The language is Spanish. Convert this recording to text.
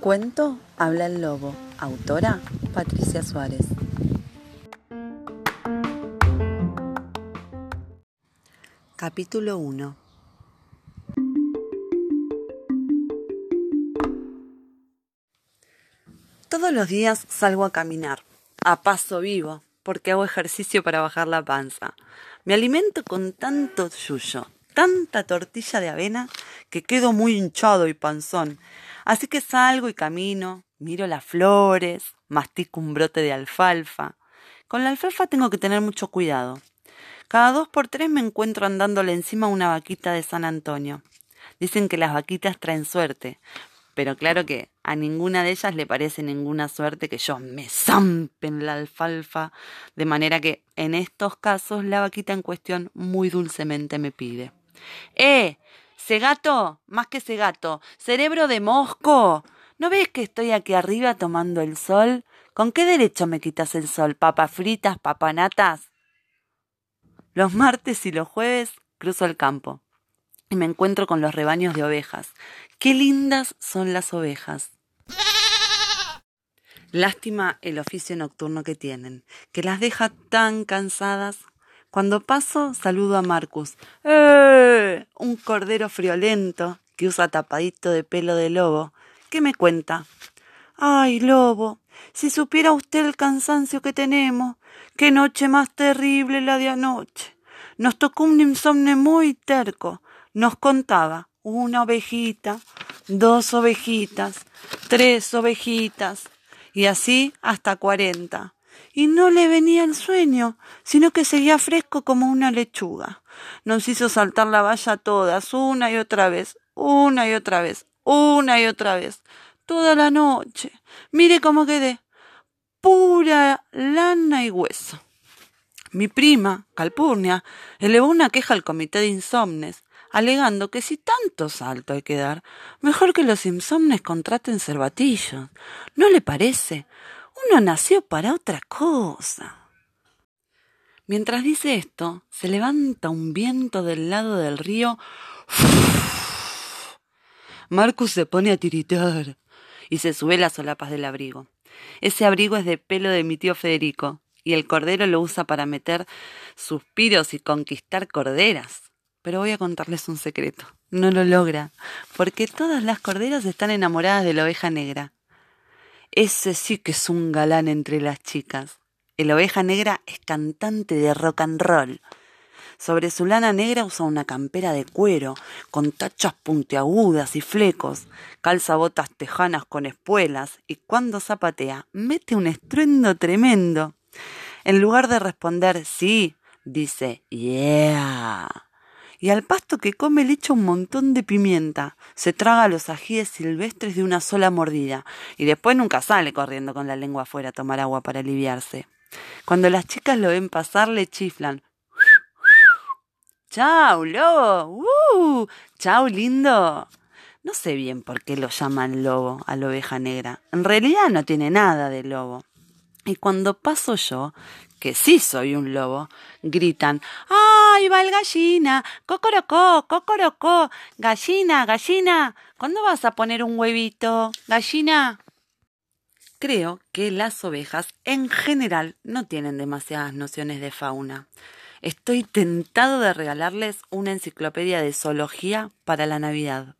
Cuento Habla el Lobo. Autora Patricia Suárez. Capítulo 1 Todos los días salgo a caminar, a paso vivo, porque hago ejercicio para bajar la panza. Me alimento con tanto yuyo, tanta tortilla de avena, que quedo muy hinchado y panzón. Así que salgo y camino, miro las flores, mastico un brote de alfalfa. Con la alfalfa tengo que tener mucho cuidado. Cada dos por tres me encuentro andándole encima una vaquita de San Antonio. Dicen que las vaquitas traen suerte, pero claro que a ninguna de ellas le parece ninguna suerte que yo me zampen la alfalfa, de manera que en estos casos la vaquita en cuestión muy dulcemente me pide. ¡Eh! gato, más que gato, cerebro de mosco. ¿No ves que estoy aquí arriba tomando el sol? ¿Con qué derecho me quitas el sol? ¿Papas fritas, papanatas? Los martes y los jueves cruzo el campo y me encuentro con los rebaños de ovejas. Qué lindas son las ovejas. Lástima el oficio nocturno que tienen, que las deja tan cansadas. Cuando paso, saludo a Marcus. ¡Eh! Un cordero friolento que usa tapadito de pelo de lobo. ¿Qué me cuenta? Ay, lobo, si supiera usted el cansancio que tenemos. Qué noche más terrible la de anoche. Nos tocó un insomne muy terco nos contaba una ovejita, dos ovejitas, tres ovejitas, y así hasta cuarenta. Y no le venía el sueño, sino que seguía fresco como una lechuga. Nos hizo saltar la valla todas, una y otra vez, una y otra vez, una y otra vez, toda la noche. Mire cómo quedé, pura lana y hueso. Mi prima, Calpurnia, elevó una queja al comité de insomnes, alegando que si tanto salto hay que dar, mejor que los insomnes contraten cervatillos. ¿No le parece? Uno nació para otra cosa. Mientras dice esto, se levanta un viento del lado del río. Marcus se pone a tiritar y se sube las solapas del abrigo. Ese abrigo es de pelo de mi tío Federico, y el cordero lo usa para meter suspiros y conquistar corderas. Pero voy a contarles un secreto. No lo logra, porque todas las corderas están enamoradas de la oveja negra. Ese sí que es un galán entre las chicas. El oveja negra es cantante de rock and roll. Sobre su lana negra usa una campera de cuero, con tachas puntiagudas y flecos, calza botas tejanas con espuelas, y cuando zapatea, mete un estruendo tremendo. En lugar de responder sí, dice yeah y al pasto que come le echa un montón de pimienta. Se traga los ajíes silvestres de una sola mordida y después nunca sale corriendo con la lengua afuera a tomar agua para aliviarse. Cuando las chicas lo ven pasar le chiflan. ¡Chao, lobo! ¡Uh! ¡Chao, lindo! No sé bien por qué lo llaman lobo a la oveja negra. En realidad no tiene nada de lobo. Y cuando paso yo, que sí soy un lobo, gritan ¡Ay, va el gallina! ¡Cocorocó! ¡Cocorocó! ¡Gallina! ¡Gallina! ¿Cuándo vas a poner un huevito? ¡Gallina! Creo que las ovejas en general no tienen demasiadas nociones de fauna. Estoy tentado de regalarles una enciclopedia de zoología para la Navidad.